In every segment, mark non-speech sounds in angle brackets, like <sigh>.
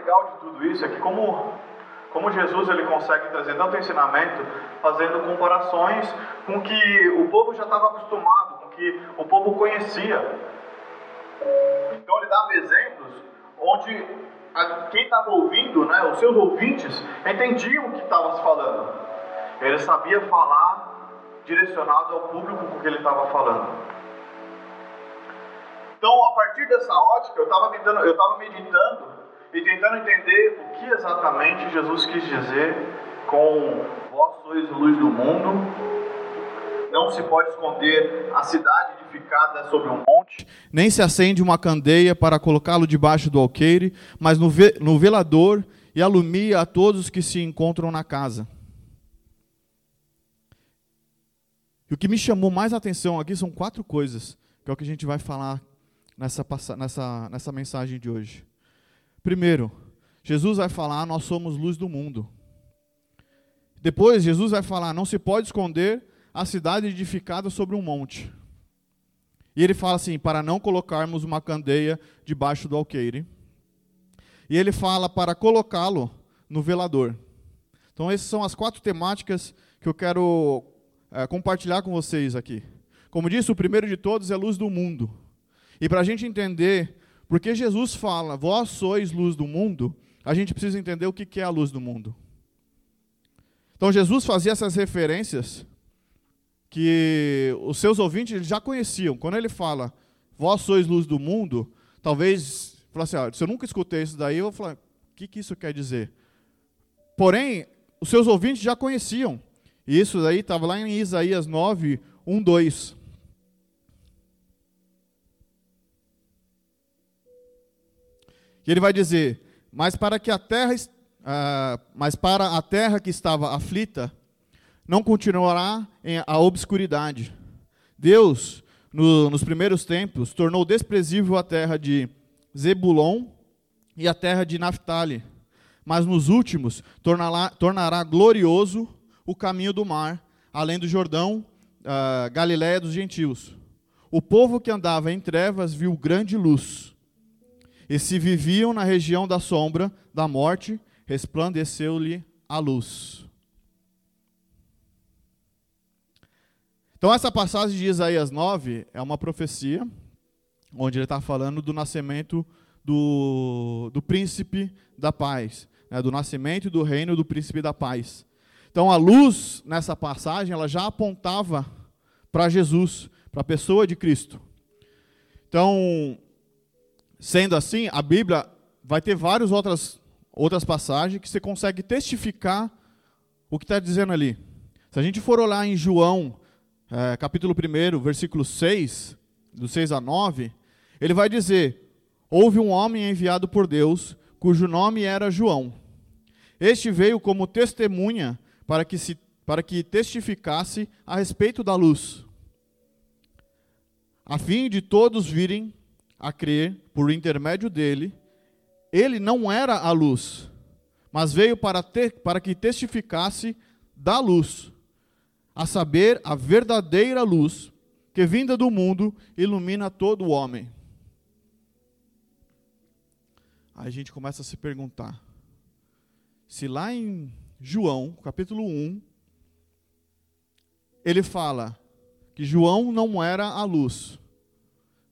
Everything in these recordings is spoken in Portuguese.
legal de tudo isso é que como, como Jesus ele consegue trazer tanto ensinamento, fazendo comparações com que o povo já estava acostumado, com que o povo conhecia. Então ele dava exemplos onde a, quem estava ouvindo, né, os seus ouvintes, entendiam o que estava se falando. Ele sabia falar direcionado ao público com que ele estava falando. Então, a partir dessa ótica, eu estava meditando, eu meditando e tentando entender o que exatamente Jesus quis dizer com vós sois luz do mundo. Não se pode esconder a cidade edificada sobre um monte, nem se acende uma candeia para colocá-lo debaixo do alqueire, mas no, ve no velador e alumia a todos que se encontram na casa. E o que me chamou mais atenção aqui são quatro coisas, que é o que a gente vai falar nessa, nessa, nessa mensagem de hoje. Primeiro, Jesus vai falar: Nós somos luz do mundo. Depois, Jesus vai falar: Não se pode esconder a cidade edificada sobre um monte. E ele fala assim: Para não colocarmos uma candeia debaixo do alqueire. E ele fala para colocá-lo no velador. Então, essas são as quatro temáticas que eu quero é, compartilhar com vocês aqui. Como disse, o primeiro de todos é luz do mundo. E para a gente entender porque Jesus fala, vós sois luz do mundo, a gente precisa entender o que é a luz do mundo. Então Jesus fazia essas referências que os seus ouvintes já conheciam. Quando ele fala, vós sois luz do mundo, talvez, assim, ah, se eu nunca escutei isso daí, eu vou falar, o que, que isso quer dizer? Porém, os seus ouvintes já conheciam. E isso daí estava lá em Isaías 9, 1, 2. E ele vai dizer: Mas para que a terra, uh, mas para a terra que estava aflita, não continuará a obscuridade. Deus, no, nos primeiros tempos, tornou desprezível a terra de Zebulon e a terra de Naphtali, mas nos últimos tornará, tornará glorioso o caminho do mar, além do Jordão, uh, Galiléia dos gentios. O povo que andava em trevas viu grande luz e se viviam na região da sombra da morte, resplandeceu-lhe a luz. Então, essa passagem de Isaías 9 é uma profecia, onde ele está falando do nascimento do, do príncipe da paz, né, do nascimento do reino do príncipe da paz. Então, a luz nessa passagem, ela já apontava para Jesus, para a pessoa de Cristo. Então, Sendo assim, a Bíblia vai ter várias outras, outras passagens que você consegue testificar o que está dizendo ali. Se a gente for olhar em João, é, capítulo 1, versículo 6, do 6 a 9, ele vai dizer: Houve um homem enviado por Deus, cujo nome era João. Este veio como testemunha para que, se, para que testificasse a respeito da luz, a fim de todos virem a crer por intermédio dele, ele não era a luz, mas veio para, ter, para que testificasse da luz, a saber, a verdadeira luz, que vinda do mundo ilumina todo o homem. Aí a gente começa a se perguntar: se lá em João, capítulo 1, ele fala que João não era a luz,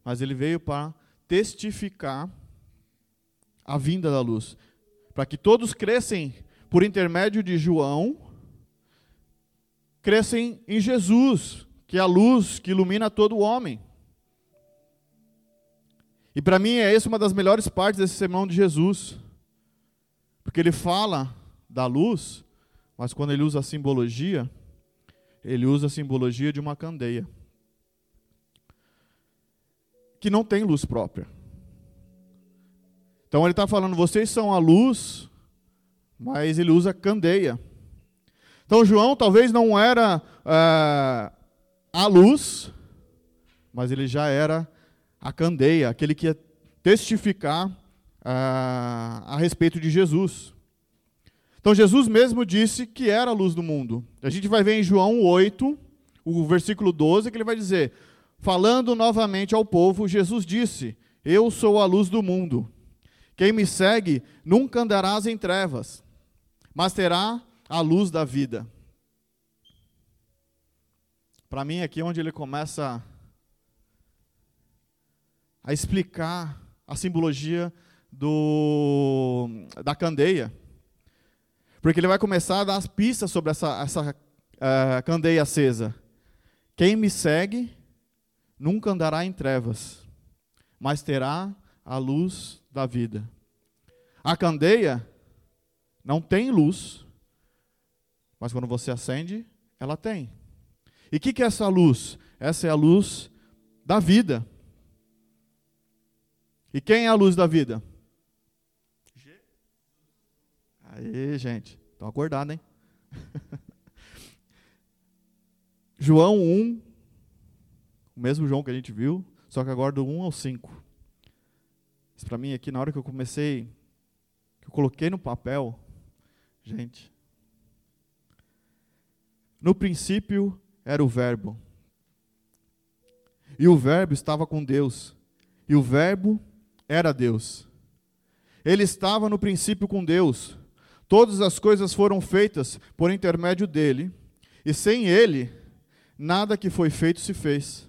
mas ele veio para testificar a vinda da luz, para que todos crescem por intermédio de João, crescem em Jesus, que é a luz que ilumina todo o homem. E para mim é essa uma das melhores partes desse sermão de Jesus. Porque ele fala da luz, mas quando ele usa a simbologia, ele usa a simbologia de uma candeia que não tem luz própria. Então ele está falando, vocês são a luz, mas ele usa candeia. Então João talvez não era é, a luz, mas ele já era a candeia, aquele que ia testificar é, a respeito de Jesus. Então Jesus mesmo disse que era a luz do mundo. A gente vai ver em João 8, o versículo 12, que ele vai dizer: Falando novamente ao povo, Jesus disse: Eu sou a luz do mundo. Quem me segue nunca andarás em trevas, mas terá a luz da vida. Para mim, aqui é onde ele começa a explicar a simbologia do, da candeia. Porque ele vai começar a dar as pistas sobre essa, essa uh, candeia acesa. Quem me segue nunca andará em trevas, mas terá a luz da vida. A candeia não tem luz, mas quando você acende, ela tem. E o que, que é essa luz? Essa é a luz da vida. E quem é a luz da vida? Aí, gente, estão acordados, hein? <laughs> João 1, o mesmo João que a gente viu, só que agora do 1 ao 5. Isso para mim aqui, na hora que eu comecei, que eu coloquei no papel, gente. No princípio era o Verbo. E o Verbo estava com Deus. E o Verbo era Deus. Ele estava no princípio com Deus. Todas as coisas foram feitas por intermédio dele. E sem ele, nada que foi feito se fez.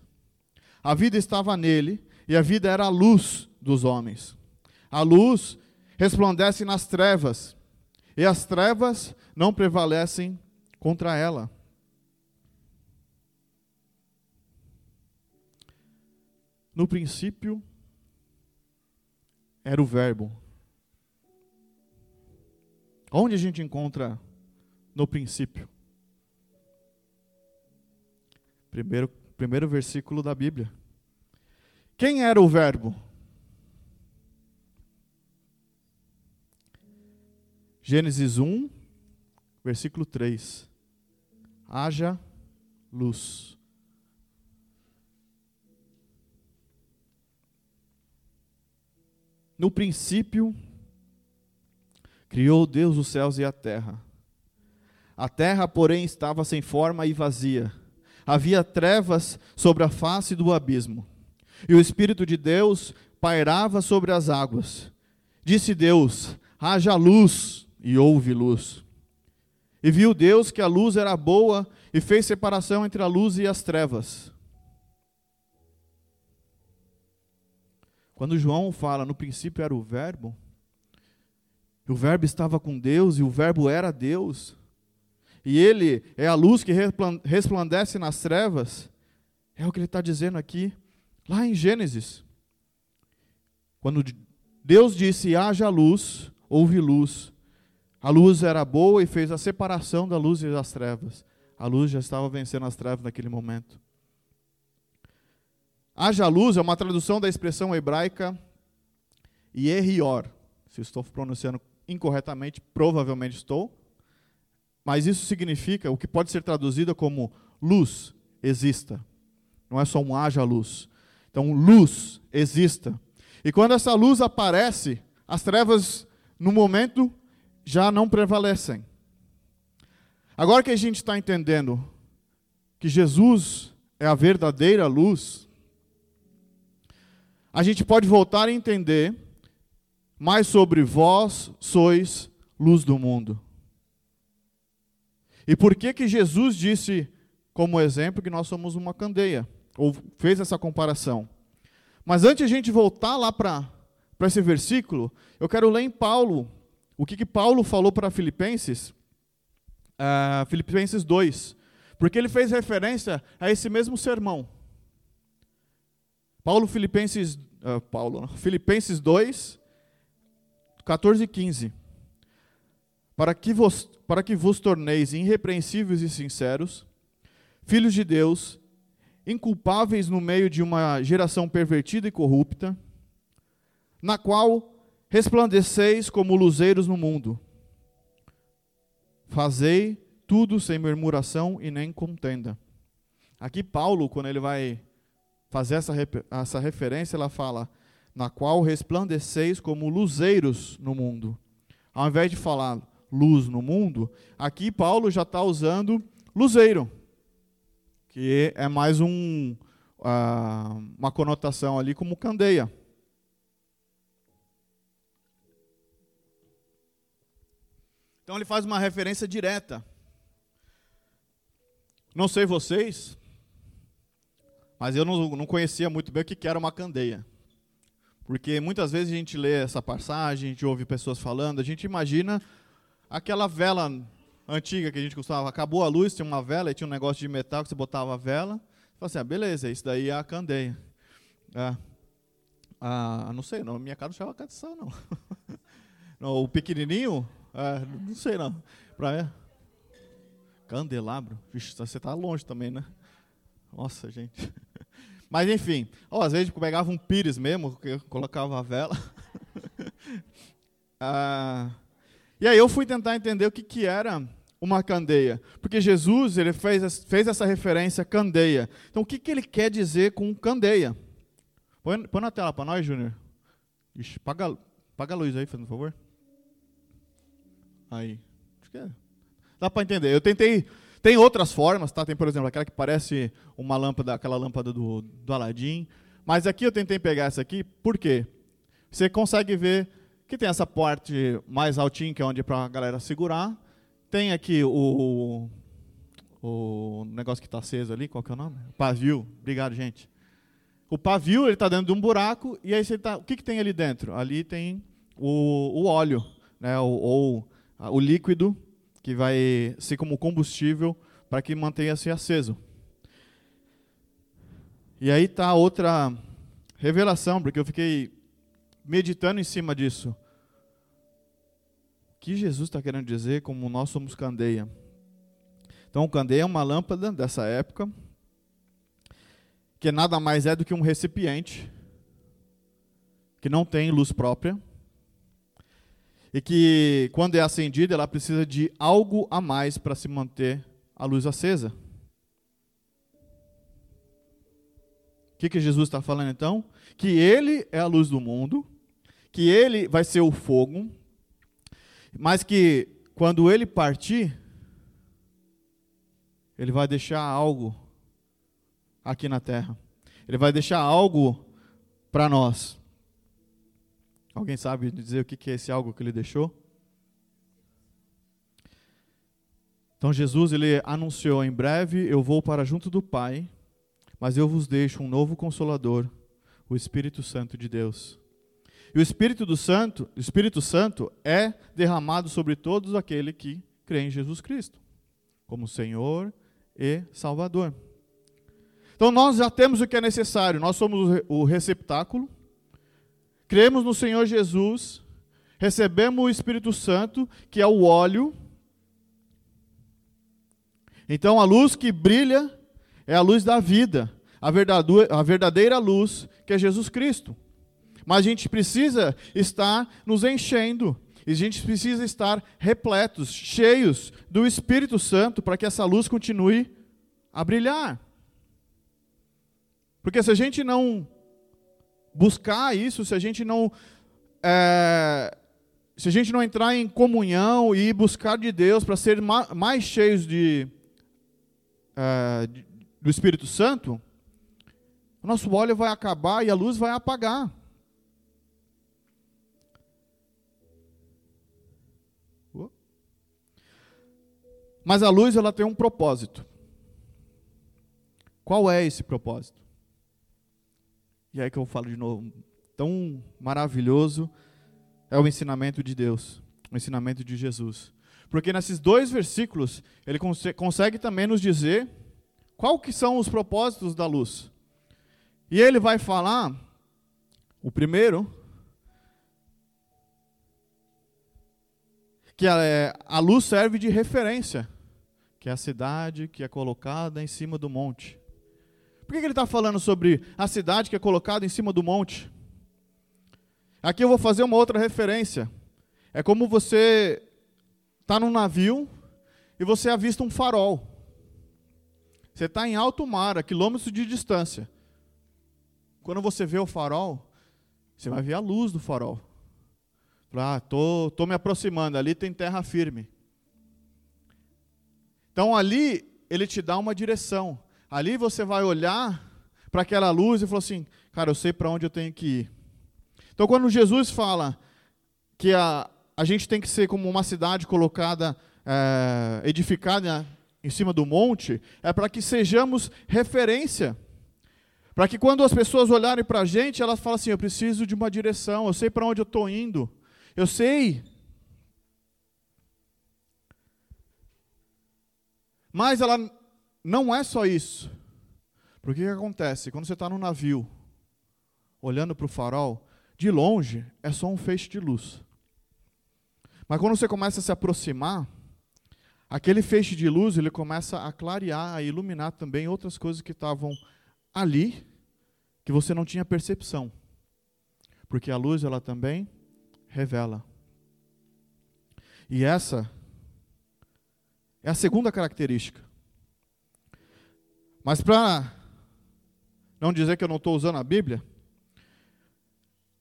A vida estava nele, e a vida era a luz dos homens. A luz resplandece nas trevas, e as trevas não prevalecem contra ela. No princípio era o Verbo. Onde a gente encontra no princípio? Primeiro, primeiro versículo da Bíblia. Quem era o Verbo? Gênesis 1, versículo 3. Haja luz. No princípio, criou Deus os céus e a terra. A terra, porém, estava sem forma e vazia. Havia trevas sobre a face do abismo. E o Espírito de Deus pairava sobre as águas. Disse Deus: haja luz e houve luz. E viu Deus que a luz era boa e fez separação entre a luz e as trevas. Quando João fala no princípio era o Verbo, o Verbo estava com Deus e o Verbo era Deus, e ele é a luz que resplandece nas trevas, é o que ele está dizendo aqui, lá em Gênesis. Quando Deus disse: haja luz, houve luz. A luz era boa e fez a separação da luz e das trevas. A luz já estava vencendo as trevas naquele momento. Haja luz é uma tradução da expressão hebraica Yerior. Se estou pronunciando incorretamente, provavelmente estou. Mas isso significa o que pode ser traduzido como luz exista. Não é só um haja luz. Então, luz exista. E quando essa luz aparece, as trevas, no momento, já não prevalecem. Agora que a gente está entendendo que Jesus é a verdadeira luz, a gente pode voltar a entender mais sobre vós sois luz do mundo. E por que que Jesus disse como exemplo que nós somos uma candeia? Ou fez essa comparação? Mas antes de a gente voltar lá para esse versículo, eu quero ler em Paulo, o que, que Paulo falou para Filipenses, uh, Filipenses 2, porque ele fez referência a esse mesmo sermão. Paulo Filipenses, uh, Paulo, Filipenses 2, 14 e 15. Para que, vos, para que vos torneis irrepreensíveis e sinceros, filhos de Deus, inculpáveis no meio de uma geração pervertida e corrupta, na qual resplandeceis como luzeiros no mundo. Fazei tudo sem murmuração e nem contenda. Aqui Paulo, quando ele vai fazer essa, essa referência, ela fala, na qual resplandeceis como luzeiros no mundo. Ao invés de falar luz no mundo, aqui Paulo já está usando luzeiro, que é mais um, uh, uma conotação ali como candeia. Então ele faz uma referência direta. Não sei vocês, mas eu não, não conhecia muito bem o que era uma candeia. Porque muitas vezes a gente lê essa passagem, a gente ouve pessoas falando, a gente imagina aquela vela antiga que a gente costumava. Acabou a luz, tinha uma vela e tinha um negócio de metal que você botava a vela. Você fala assim, ah, beleza, isso daí é a candeia. É. Ah, não sei, não, minha casa não chama canção, não. <laughs> não. O pequenininho, é, não sei não. Pra mim, candelabro, Vixe, você está longe também, né? Nossa, gente. <laughs> Mas enfim, às vezes pegava um pires mesmo, colocava a vela. <laughs> ah, e aí eu fui tentar entender o que, que era uma candeia. Porque Jesus ele fez, fez essa referência candeia. Então o que, que ele quer dizer com candeia? Põe, põe na tela para nós, Júnior. Paga, paga a luz aí, por favor. Aí. Acho que é. Dá para entender. Eu tentei tem outras formas, tá? Tem, por exemplo, aquela que parece uma lâmpada, aquela lâmpada do, do Aladim. Mas aqui eu tentei pegar essa aqui, por quê? Você consegue ver que tem essa parte mais altinha, que é onde é para a galera segurar. Tem aqui o, o negócio que está aceso ali, qual que é o nome? Pavio. Obrigado, gente. O pavio ele está dentro de um buraco e aí você tá, o que, que tem ali dentro? Ali tem o, o óleo, né? ou, ou o líquido que vai ser como combustível para que mantenha-se aceso. E aí está outra revelação, porque eu fiquei meditando em cima disso. O que Jesus está querendo dizer como nós somos candeia? Então, candeia é uma lâmpada dessa época, que nada mais é do que um recipiente, que não tem luz própria, e que quando é acendida ela precisa de algo a mais para se manter a luz acesa. O que, que Jesus está falando então? Que Ele é a luz do mundo, que Ele vai ser o fogo, mas que quando Ele partir, Ele vai deixar algo aqui na terra. Ele vai deixar algo para nós. Alguém sabe dizer o que é esse algo que ele deixou? Então Jesus ele anunciou em breve eu vou para junto do Pai, mas eu vos deixo um novo consolador, o Espírito Santo de Deus. E o Espírito do Santo, Espírito Santo é derramado sobre todos aqueles que creem em Jesus Cristo, como Senhor e Salvador. Então nós já temos o que é necessário, nós somos o receptáculo, cremos no Senhor Jesus, recebemos o Espírito Santo, que é o óleo. Então a luz que brilha é a luz da vida, a verdadeira luz que é Jesus Cristo. Mas a gente precisa estar nos enchendo, e a gente precisa estar repletos, cheios do Espírito Santo para que essa luz continue a brilhar. Porque se a gente não buscar isso, se a gente não é, se a gente não entrar em comunhão e buscar de Deus para ser mais cheios de, é, de, do Espírito Santo, o nosso óleo vai acabar e a luz vai apagar. Mas a luz ela tem um propósito. Qual é esse propósito? E aí que eu falo de novo, tão maravilhoso é o ensinamento de Deus, o ensinamento de Jesus. Porque nesses dois versículos, ele cons consegue também nos dizer qual que são os propósitos da luz. E ele vai falar, o primeiro, que a, é, a luz serve de referência, que é a cidade que é colocada em cima do monte. Por que ele está falando sobre a cidade que é colocada em cima do monte? Aqui eu vou fazer uma outra referência. É como você está num navio e você avista um farol. Você está em alto mar, a quilômetros de distância. Quando você vê o farol, você vai ver a luz do farol. Ah, tô, tô me aproximando, ali tem terra firme. Então ali ele te dá uma direção. Ali você vai olhar para aquela luz e falar assim: cara, eu sei para onde eu tenho que ir. Então, quando Jesus fala que a, a gente tem que ser como uma cidade colocada, é, edificada em cima do monte, é para que sejamos referência. Para que quando as pessoas olharem para a gente, elas falam assim: eu preciso de uma direção, eu sei para onde eu estou indo, eu sei. Mas ela não é só isso. Porque o que acontece? Quando você está no navio, olhando para o farol, de longe é só um feixe de luz. Mas quando você começa a se aproximar, aquele feixe de luz ele começa a clarear, a iluminar também outras coisas que estavam ali que você não tinha percepção. Porque a luz ela também revela. E essa é a segunda característica. Mas para não dizer que eu não estou usando a Bíblia,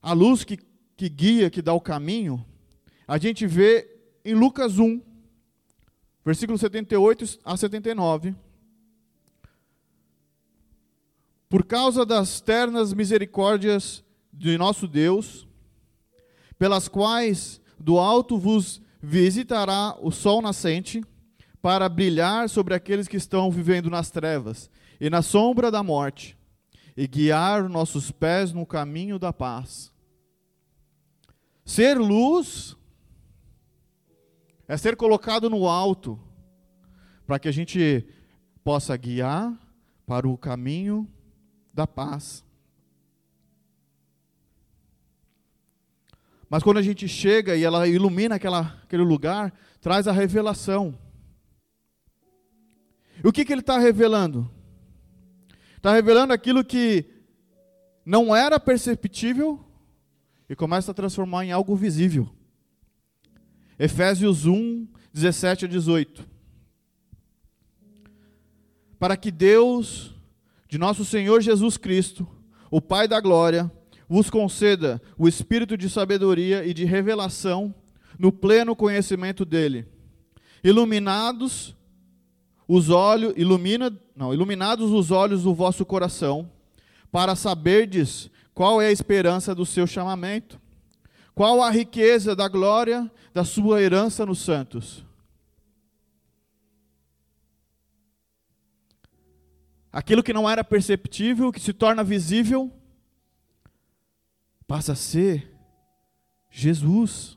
a luz que, que guia, que dá o caminho, a gente vê em Lucas 1, versículo 78 a 79. Por causa das ternas misericórdias de nosso Deus, pelas quais do alto vos visitará o sol nascente, para brilhar sobre aqueles que estão vivendo nas trevas e na sombra da morte, e guiar nossos pés no caminho da paz. Ser luz é ser colocado no alto, para que a gente possa guiar para o caminho da paz. Mas quando a gente chega e ela ilumina aquela, aquele lugar, traz a revelação. E o que, que ele está revelando? Está revelando aquilo que não era perceptível e começa a transformar em algo visível. Efésios 1, 17 a 18. Para que Deus, de nosso Senhor Jesus Cristo, o Pai da glória, vos conceda o espírito de sabedoria e de revelação no pleno conhecimento dele, iluminados os olhos, ilumina, não, iluminados os olhos do vosso coração, para saberdes qual é a esperança do seu chamamento, qual a riqueza da glória da sua herança nos santos. Aquilo que não era perceptível, que se torna visível, passa a ser Jesus.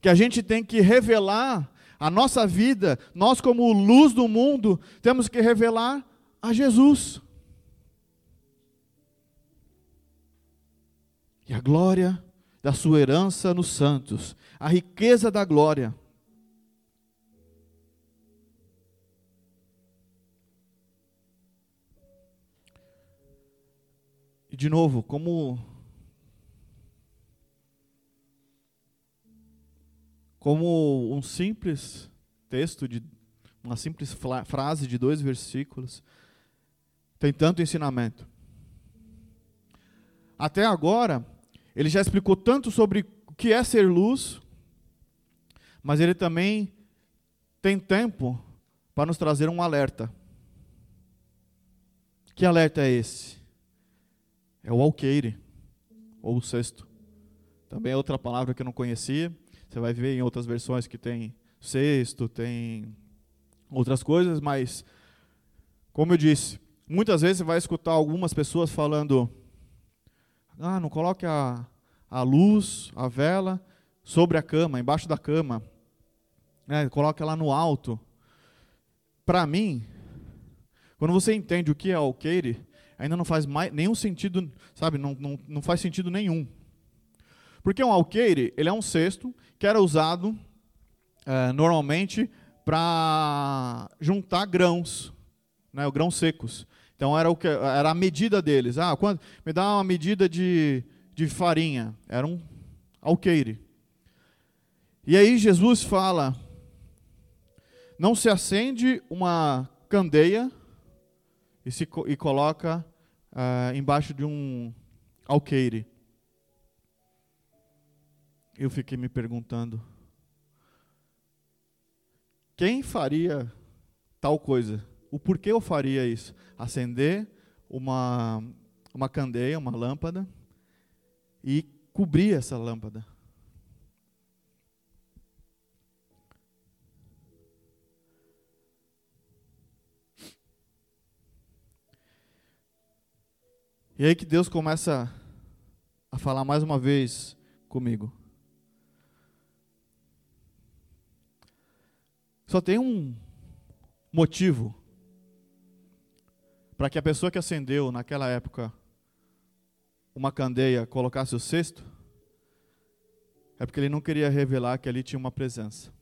Que a gente tem que revelar a nossa vida, nós, como luz do mundo, temos que revelar a Jesus. E a glória da sua herança nos santos, a riqueza da glória. E de novo, como como um simples texto, de uma simples frase de dois versículos, tem tanto ensinamento. Até agora, ele já explicou tanto sobre o que é ser luz, mas ele também tem tempo para nos trazer um alerta. Que alerta é esse? É o alqueire, ou o sexto. Também é outra palavra que eu não conhecia. Você vai ver em outras versões que tem sexto, tem outras coisas, mas, como eu disse, muitas vezes você vai escutar algumas pessoas falando: ah, não coloque a, a luz, a vela, sobre a cama, embaixo da cama, né, coloque ela no alto. Para mim, quando você entende o que é alqueire, ainda não faz mais, nenhum sentido, sabe, não, não, não faz sentido nenhum. Porque um alqueire, ele é um cesto que era usado é, normalmente para juntar grãos, né, grãos secos. Então era o que era a medida deles. Ah, quando me dá uma medida de, de farinha, era um alqueire. E aí Jesus fala: não se acende uma candeia e se e coloca uh, embaixo de um alqueire eu fiquei me perguntando: quem faria tal coisa? O porquê eu faria isso? Acender uma, uma candeia, uma lâmpada, e cobrir essa lâmpada. E aí que Deus começa a falar mais uma vez comigo. Só tem um motivo para que a pessoa que acendeu naquela época uma candeia colocasse o cesto, é porque ele não queria revelar que ali tinha uma presença.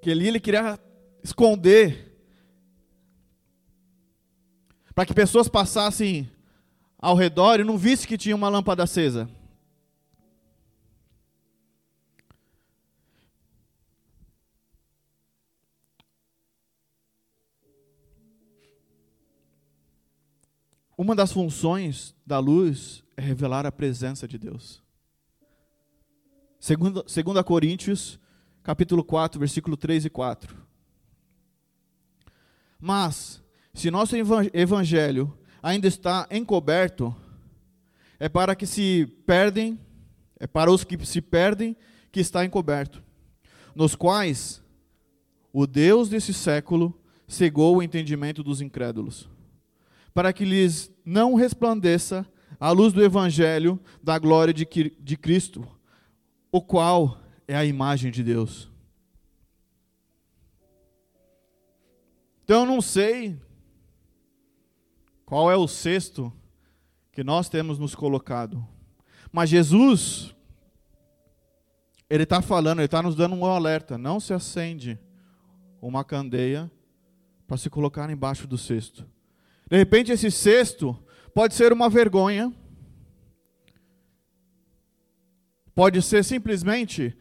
Que ali ele queria esconder para que pessoas passassem ao redor e não vissem que tinha uma lâmpada acesa. Uma das funções da luz é revelar a presença de Deus. Segundo, segundo a Coríntios, capítulo 4, versículo 3 e 4. Mas, se nosso evangelho ainda está encoberto, é para que se perdem, é para os que se perdem que está encoberto, nos quais o Deus desse século cegou o entendimento dos incrédulos para que lhes não resplandeça a luz do Evangelho da glória de, de Cristo, o qual é a imagem de Deus. Então eu não sei qual é o sexto que nós temos nos colocado, mas Jesus, Ele está falando, Ele está nos dando um alerta: não se acende uma candeia para se colocar embaixo do cesto. De repente, esse cesto pode ser uma vergonha, pode ser simplesmente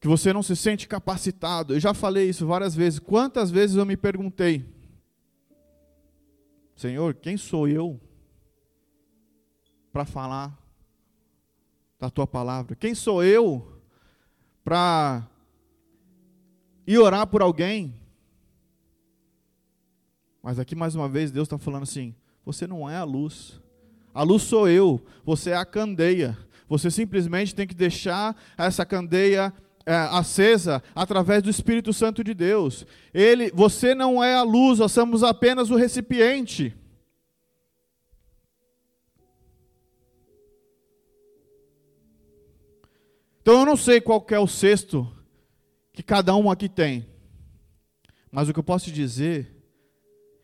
que você não se sente capacitado. Eu já falei isso várias vezes. Quantas vezes eu me perguntei, Senhor, quem sou eu para falar da tua palavra? Quem sou eu para ir orar por alguém? Mas aqui mais uma vez Deus está falando assim: você não é a luz. A luz sou eu, você é a candeia. Você simplesmente tem que deixar essa candeia é, acesa através do Espírito Santo de Deus. Ele, você não é a luz, nós somos apenas o recipiente. Então eu não sei qual é o cesto que cada um aqui tem. Mas o que eu posso te dizer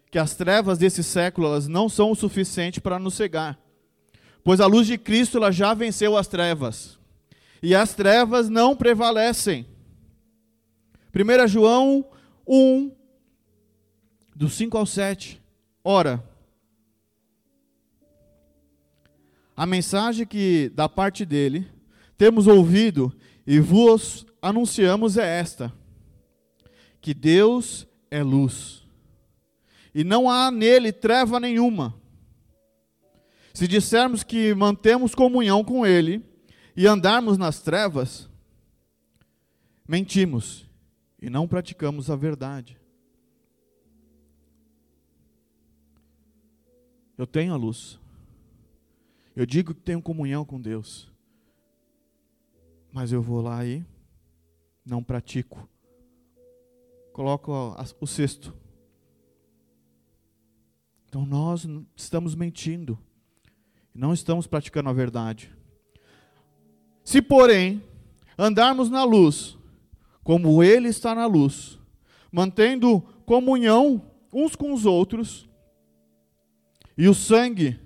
que as trevas desse século elas não são o suficiente para nos cegar. Pois a luz de Cristo ela já venceu as trevas. E as trevas não prevalecem. 1 João 1, do 5 ao 7. Ora, a mensagem que da parte dele temos ouvido e vos anunciamos é esta: que Deus é luz e não há nele treva nenhuma. Se dissermos que mantemos comunhão com ele e andarmos nas trevas, mentimos e não praticamos a verdade. Eu tenho a luz. Eu digo que tenho comunhão com Deus. Mas eu vou lá e não pratico. Coloco o cesto então nós estamos mentindo. Não estamos praticando a verdade. Se, porém, andarmos na luz, como Ele está na luz, mantendo comunhão uns com os outros, e o sangue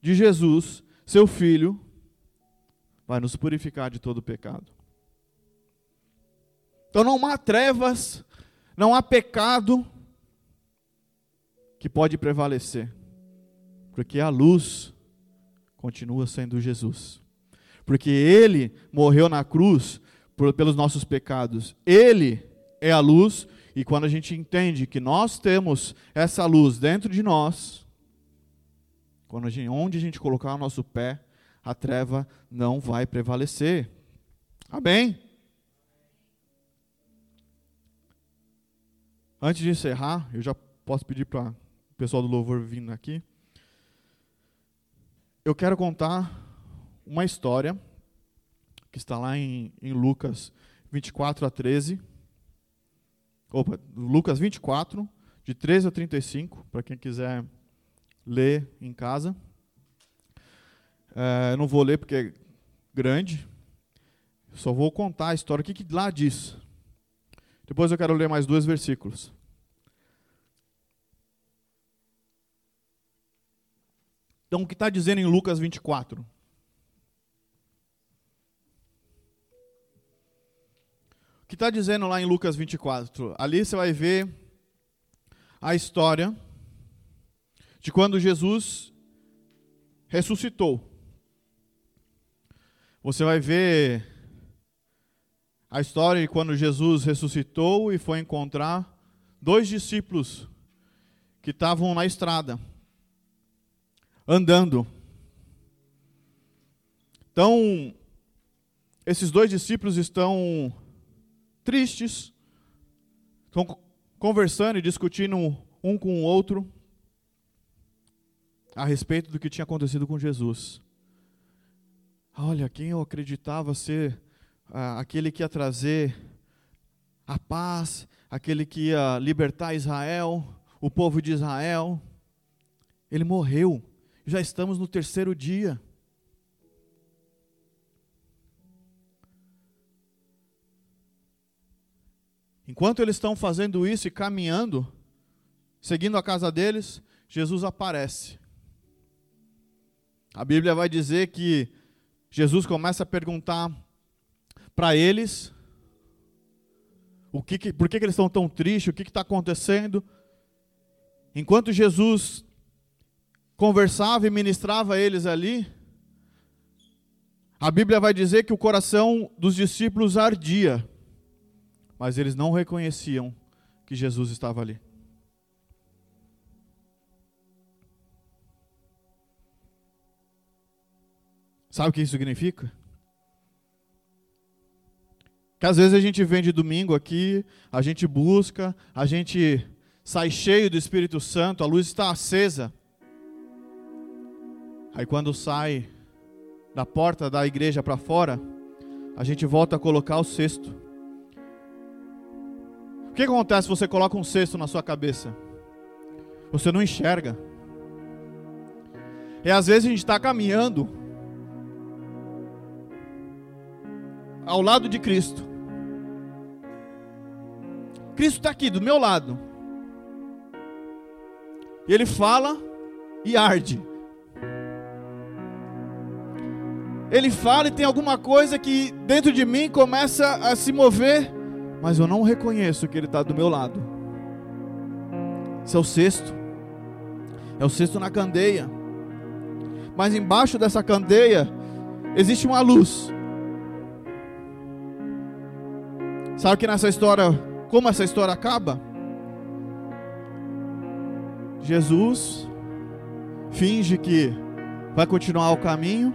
de Jesus, seu Filho, vai nos purificar de todo pecado. Então não há trevas, não há pecado, que pode prevalecer, porque a luz continua sendo Jesus. Porque Ele morreu na cruz por, pelos nossos pecados. Ele é a luz, e quando a gente entende que nós temos essa luz dentro de nós, quando a gente, onde a gente colocar o nosso pé, a treva não vai prevalecer. Amém? Antes de encerrar, eu já posso pedir para pessoal do louvor vindo aqui. Eu quero contar uma história que está lá em, em Lucas 24 a 13. Opa, Lucas 24, de 13 a 35, para quem quiser ler em casa. É, eu não vou ler porque é grande, só vou contar a história, o que, que lá diz. Depois eu quero ler mais dois versículos. Então, o que está dizendo em Lucas 24? Que está dizendo lá em Lucas 24? Ali você vai ver a história de quando Jesus ressuscitou. Você vai ver a história de quando Jesus ressuscitou e foi encontrar dois discípulos que estavam na estrada andando. Então, esses dois discípulos estão tristes, estão conversando e discutindo um com o outro a respeito do que tinha acontecido com Jesus. Olha, quem eu acreditava ser ah, aquele que ia trazer a paz, aquele que ia libertar Israel, o povo de Israel, ele morreu. Já estamos no terceiro dia. Enquanto eles estão fazendo isso e caminhando, seguindo a casa deles, Jesus aparece. A Bíblia vai dizer que Jesus começa a perguntar para eles o que, que, por que, que eles estão tão tristes, o que está acontecendo. Enquanto Jesus conversava e ministrava a eles ali, a Bíblia vai dizer que o coração dos discípulos ardia, mas eles não reconheciam que Jesus estava ali. Sabe o que isso significa? Que às vezes a gente vem de domingo aqui, a gente busca, a gente sai cheio do Espírito Santo, a luz está acesa. Aí quando sai da porta da igreja para fora, a gente volta a colocar o cesto. O que acontece se você coloca um cesto na sua cabeça? Você não enxerga. E às vezes a gente está caminhando ao lado de Cristo. Cristo está aqui do meu lado. Ele fala e arde. ele fala e tem alguma coisa que dentro de mim começa a se mover, mas eu não reconheço que ele está do meu lado. Esse é o sexto, é o sexto na candeia, mas embaixo dessa candeia existe uma luz. Sabe que nessa história, como essa história acaba? Jesus finge que vai continuar o caminho,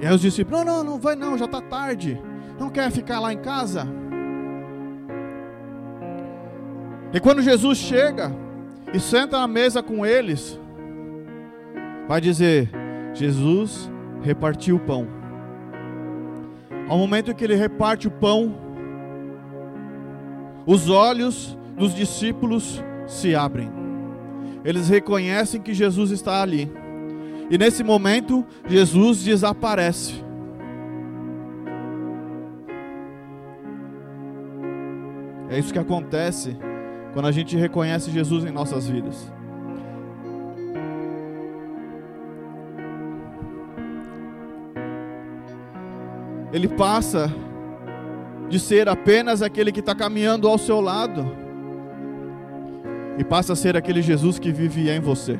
e aí os discípulos, não, não, não vai não, já está tarde. Não quer ficar lá em casa? E quando Jesus chega e senta na mesa com eles, vai dizer: Jesus repartiu o pão. Ao momento que ele reparte o pão, os olhos dos discípulos se abrem. Eles reconhecem que Jesus está ali. E nesse momento, Jesus desaparece. É isso que acontece quando a gente reconhece Jesus em nossas vidas. Ele passa de ser apenas aquele que está caminhando ao seu lado e passa a ser aquele Jesus que vive em você.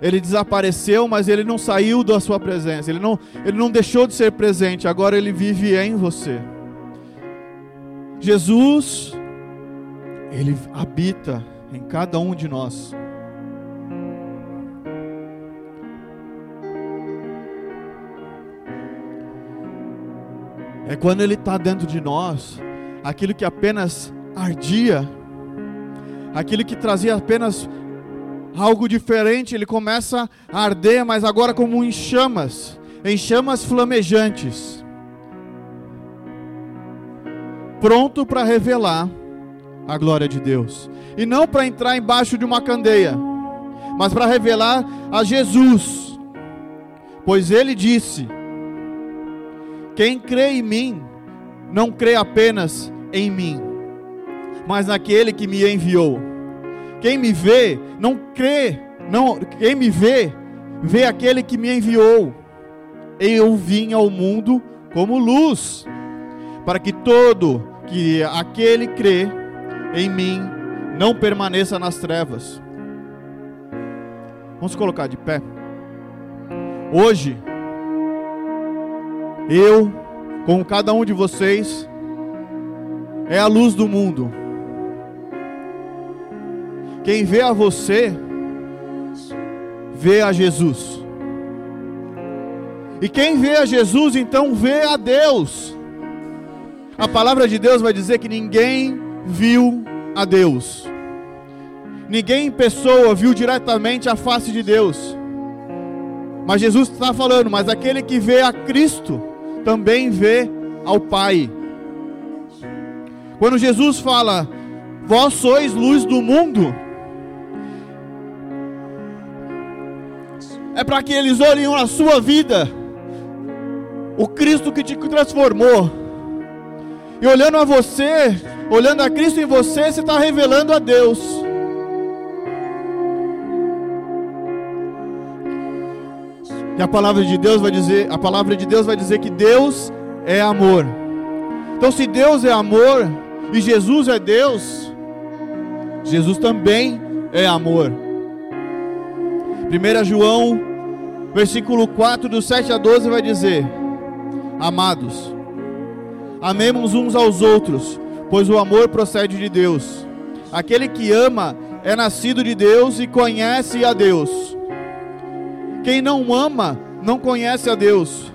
Ele desapareceu, mas ele não saiu da sua presença. Ele não, ele não deixou de ser presente. Agora ele vive em você. Jesus, ele habita em cada um de nós. É quando Ele está dentro de nós, aquilo que apenas ardia, aquilo que trazia apenas algo diferente, ele começa a arder, mas agora como em chamas, em chamas flamejantes, pronto para revelar a glória de Deus. E não para entrar embaixo de uma candeia, mas para revelar a Jesus. Pois ele disse: Quem crê em mim, não crê apenas em mim, mas naquele que me enviou. Quem me vê, não crê, não, quem me vê, vê aquele que me enviou. Eu vim ao mundo como luz, para que todo que aquele crê em mim não permaneça nas trevas. Vamos colocar de pé. Hoje, eu, como cada um de vocês, é a luz do mundo. Quem vê a você, vê a Jesus. E quem vê a Jesus, então vê a Deus. A palavra de Deus vai dizer que ninguém viu a Deus. Ninguém em pessoa viu diretamente a face de Deus. Mas Jesus está falando, mas aquele que vê a Cristo também vê ao Pai. Quando Jesus fala, vós sois luz do mundo, é para que eles olhem a sua vida, o Cristo que te transformou, e olhando a você, olhando a Cristo em você, você está revelando a Deus. E a palavra de Deus vai dizer, a palavra de Deus vai dizer que Deus é amor. Então se Deus é amor e Jesus é Deus, Jesus também é amor. 1 João, versículo 4, do 7 a 12 vai dizer: Amados, amemos uns aos outros, pois o amor procede de Deus. Aquele que ama é nascido de Deus e conhece a Deus. Quem não ama não conhece a Deus,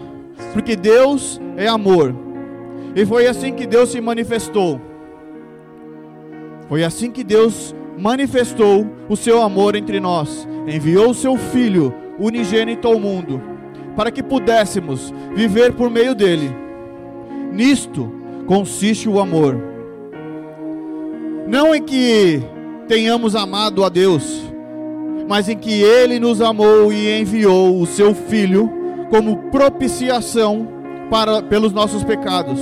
porque Deus é amor. E foi assim que Deus se manifestou. Foi assim que Deus manifestou o seu amor entre nós. Enviou o seu Filho unigênito ao mundo, para que pudéssemos viver por meio dele. Nisto consiste o amor. Não em que tenhamos amado a Deus, mas em que Ele nos amou e enviou o Seu Filho como propiciação para, pelos nossos pecados.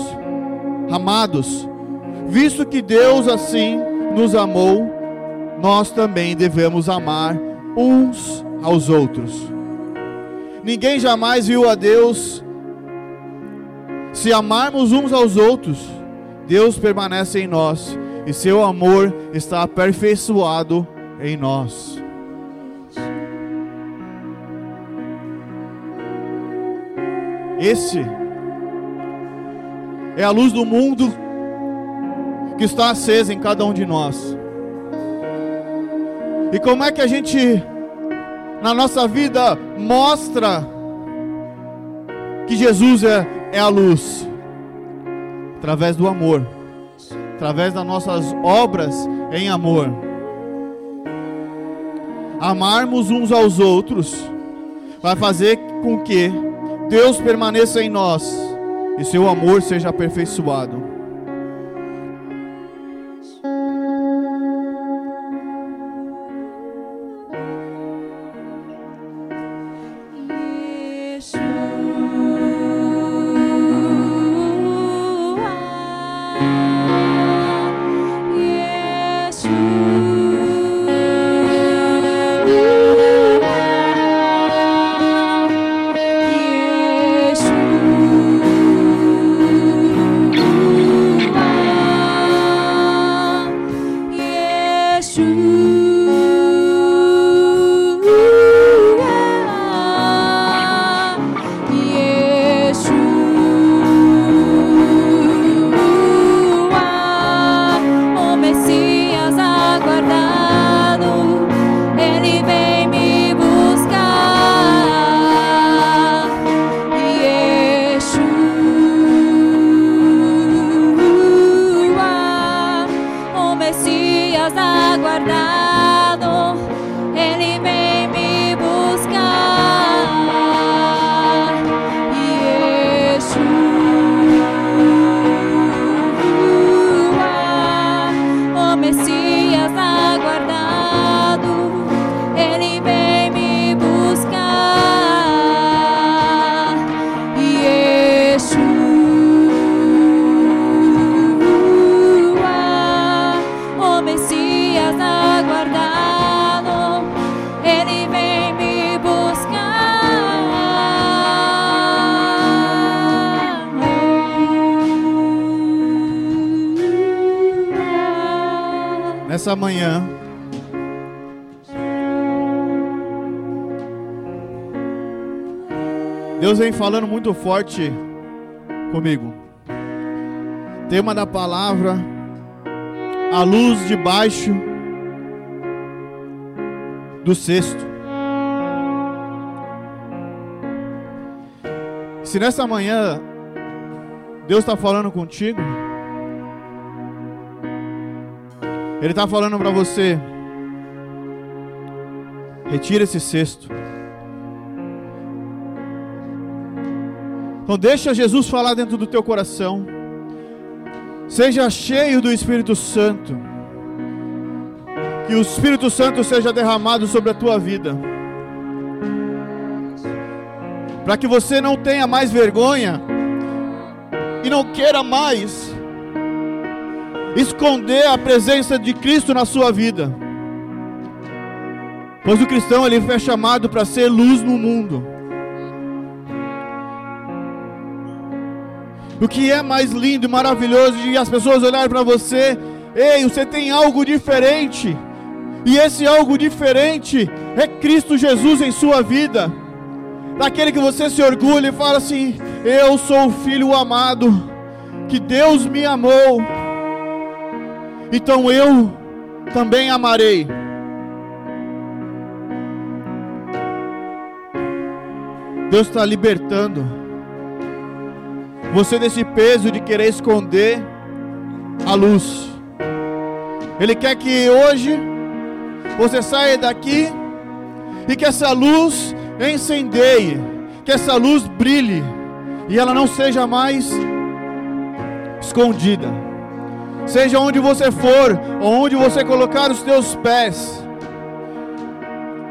Amados, visto que Deus assim nos amou, nós também devemos amar uns aos outros. Ninguém jamais viu a Deus. Se amarmos uns aos outros, Deus permanece em nós e seu amor está aperfeiçoado em nós. Esse é a luz do mundo que está acesa em cada um de nós. E como é que a gente, na nossa vida, mostra que Jesus é, é a luz? Através do amor, através das nossas obras em amor. Amarmos uns aos outros vai fazer com que Deus permaneça em nós e seu amor seja aperfeiçoado. Deus vem falando muito forte comigo. Tema da palavra: a luz debaixo do cesto. Se nessa manhã Deus está falando contigo, Ele está falando para você: retira esse cesto. Então deixa Jesus falar dentro do teu coração. Seja cheio do Espírito Santo. Que o Espírito Santo seja derramado sobre a tua vida. Para que você não tenha mais vergonha e não queira mais esconder a presença de Cristo na sua vida. Pois o cristão ele foi chamado para ser luz no mundo. O que é mais lindo e maravilhoso de as pessoas olharem para você, ei, você tem algo diferente. E esse algo diferente é Cristo Jesus em sua vida. Daquele que você se orgulha e fala assim: Eu sou o filho amado, que Deus me amou, então eu também amarei. Deus está libertando você desse peso de querer esconder a luz. Ele quer que hoje você saia daqui e que essa luz incendeie, que essa luz brilhe e ela não seja mais escondida. Seja onde você for, onde você colocar os teus pés,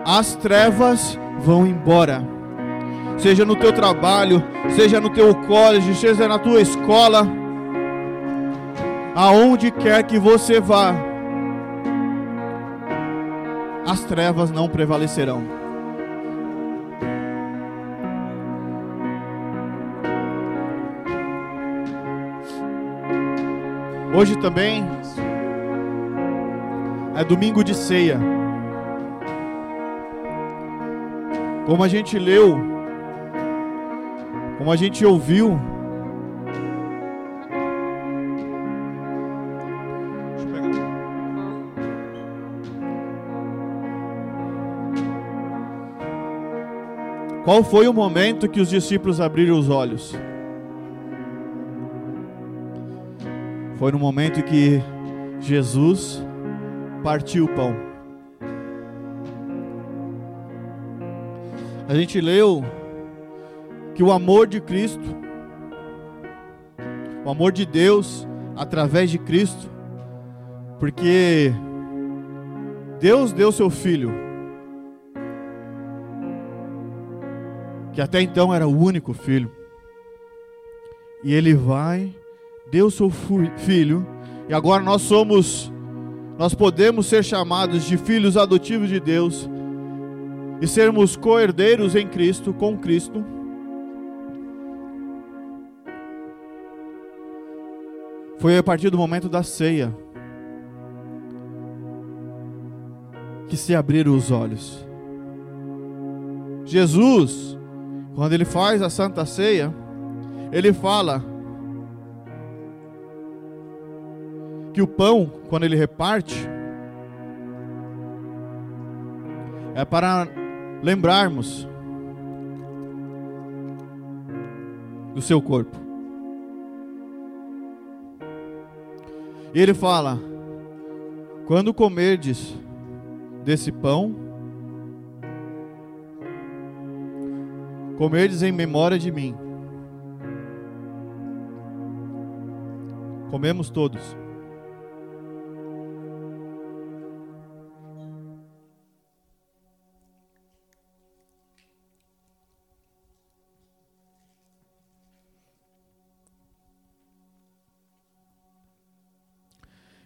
as trevas vão embora seja no teu trabalho, seja no teu college, seja na tua escola, aonde quer que você vá, as trevas não prevalecerão. Hoje também é domingo de ceia. Como a gente leu como a gente ouviu, Qual foi o momento que os discípulos abriram os olhos? Foi no momento que Jesus partiu o pão. A gente leu que o amor de Cristo, o amor de Deus através de Cristo, porque Deus deu seu filho, que até então era o único filho, e ele vai, deu seu filho, e agora nós somos, nós podemos ser chamados de filhos adotivos de Deus, e sermos co-herdeiros em Cristo, com Cristo Foi a partir do momento da ceia que se abriram os olhos. Jesus, quando ele faz a santa ceia, ele fala que o pão, quando ele reparte, é para lembrarmos do seu corpo. E ele fala: Quando comerdes desse pão, comerdes em memória de mim. Comemos todos.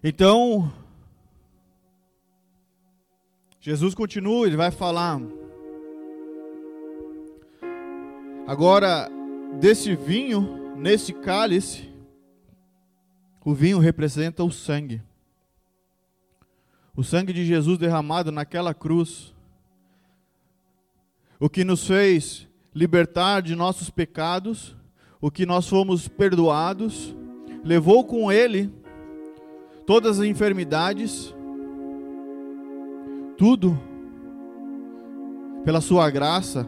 Então, Jesus continua, ele vai falar. Agora, desse vinho, nesse cálice, o vinho representa o sangue. O sangue de Jesus derramado naquela cruz, o que nos fez libertar de nossos pecados, o que nós fomos perdoados, levou com ele todas as enfermidades, tudo pela sua graça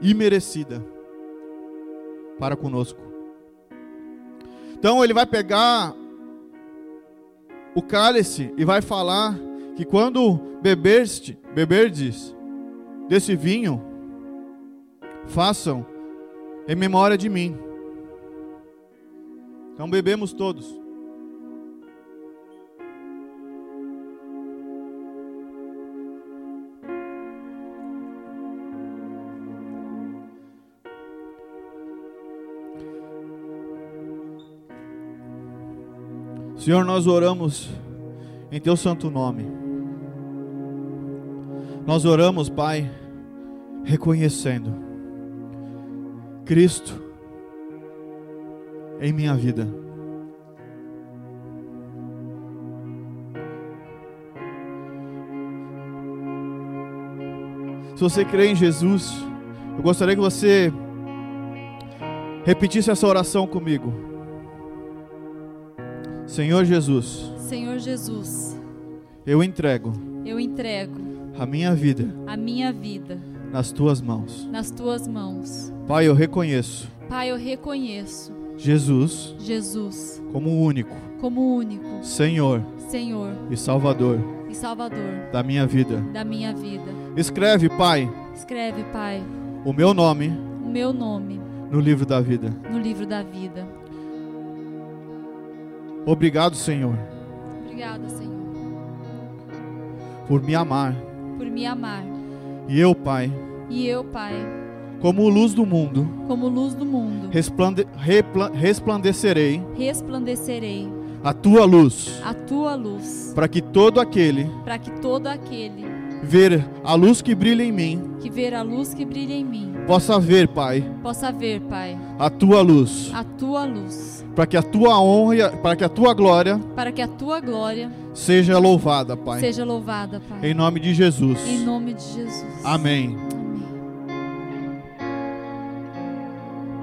imerecida para conosco. Então ele vai pegar o cálice e vai falar que quando beberste, beberdes desse vinho, façam em memória de mim. Então bebemos todos. Senhor, nós oramos em Teu santo nome. Nós oramos, Pai, reconhecendo Cristo em minha vida. Se você crê em Jesus, eu gostaria que você repetisse essa oração comigo. Senhor Jesus, Senhor Jesus, eu entrego eu entrego a minha vida a minha vida nas tuas mãos. nas tuas mãos. Pai, eu reconheço Pai, eu reconheço Jesus Jesus como único como único Senhor Senhor e Salvador e Salvador da minha vida. da minha vida. Escreve, Pai, Escreve, Pai, o meu nome o meu nome no livro da vida. no livro da vida. Obrigado, Senhor, Obrigada, Senhor, por me amar. por me amar. E eu, Pai, E eu, Pai, como luz do mundo, como luz do mundo, resplande- resplandecerei resplandecerei a tua luz, a tua luz, para que todo aquele para que todo aquele ver a luz que brilha em mim que ver a luz que brilha em mim possa ver, Pai, possa ver, Pai, a tua luz, a tua luz, para que a tua honra, para que a tua glória para que a tua glória seja louvada, Pai. seja louvada, Pai. Em nome de Jesus. Em nome de Jesus. Amém.